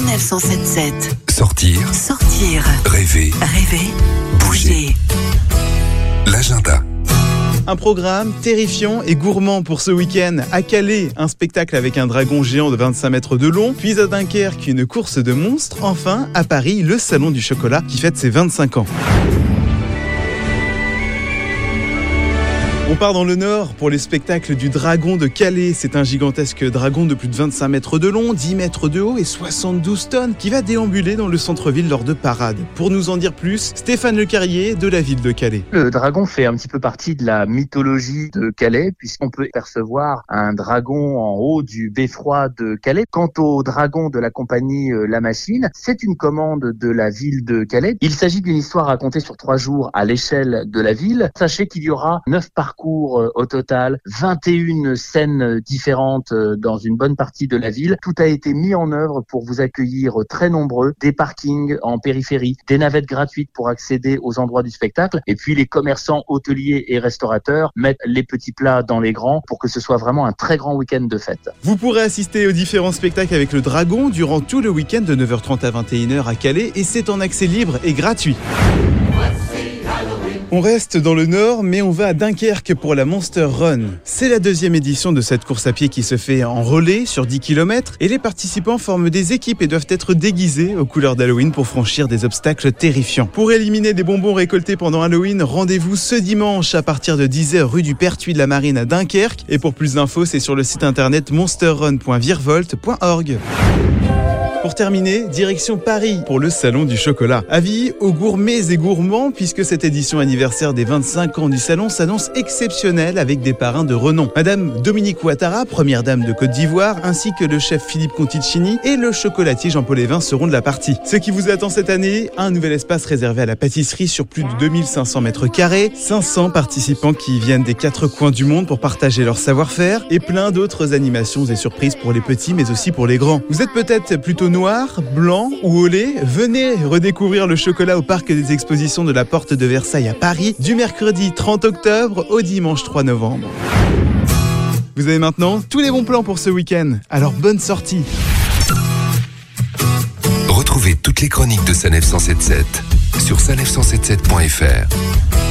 Sanef 177. Sortir, Sortir, rêver, rêver, bouger. l'agenda. Un programme terrifiant et gourmand pour ce week-end. À Calais, un spectacle avec un dragon géant de 25 mètres de long. Puis à Dunkerque, une course de monstres. Enfin, à Paris, le Salon du Chocolat qui fête ses 25 ans. On part dans le nord pour les spectacles du Dragon de Calais. C'est un gigantesque dragon de plus de 25 mètres de long, 10 mètres de haut et 72 tonnes qui va déambuler dans le centre-ville lors de parades. Pour nous en dire plus, Stéphane Le Carrier de la ville de Calais. Le dragon fait un petit peu partie de la mythologie de Calais, puisqu'on peut percevoir un dragon en haut du beffroi de Calais. Quant au dragon de la compagnie euh, La Machine, c'est une commande de la ville de Calais. Il s'agit d'une histoire racontée sur trois jours à l'échelle de la ville. Sachez qu'il y aura neuf parcours euh, au total, 21 scènes différentes euh, dans une bonne partie de la ville. Tout a été mis en œuvre pour vous accueillir très nombreux, des parkings en périphérie, des navettes gratuites pour accéder aux endroits du spectacle, et puis les commerçants, hôteliers et restaurateurs mettent les petits plats dans les grands pour que ce soit vraiment un très grand week-end de fête. Vous pourrez assister aux différents spectacles avec le Dragon durant tout le week-end de 9h30 à 21h à Calais et c'est en accès libre et gratuit. On reste dans le nord, mais on va à Dunkerque pour la Monster Run. C'est la deuxième édition de cette course à pied qui se fait en relais sur 10 km et les participants forment des équipes et doivent être déguisés aux couleurs d'Halloween pour franchir des obstacles terrifiants. Pour éliminer des bonbons récoltés pendant Halloween, rendez-vous ce dimanche à partir de 10h rue du Pertuis de la Marine à Dunkerque. Et pour plus d'infos, c'est sur le site internet monsterrun.virvolt.org. Pour terminer, direction Paris pour le Salon du Chocolat. Avis aux gourmets et gourmands puisque cette édition anniversaire des 25 ans du salon s'annonce exceptionnelle avec des parrains de renom. Madame Dominique Ouattara, première dame de Côte d'Ivoire, ainsi que le chef Philippe Conticini et le chocolatier Jean-Paul Evin seront de la partie. Ce qui vous attend cette année, un nouvel espace réservé à la pâtisserie sur plus de 2500 mètres carrés, 500 participants qui viennent des quatre coins du monde pour partager leur savoir-faire et plein d'autres animations et surprises pour les petits mais aussi pour les grands. Vous êtes peut-être plutôt noir, blanc ou au lait, venez redécouvrir le chocolat au parc des expositions de la Porte de Versailles à Paris du mercredi 30 octobre au dimanche 3 novembre. Vous avez maintenant tous les bons plans pour ce week-end, alors bonne sortie Retrouvez toutes les chroniques de Sanef 177 sur sanef177.fr.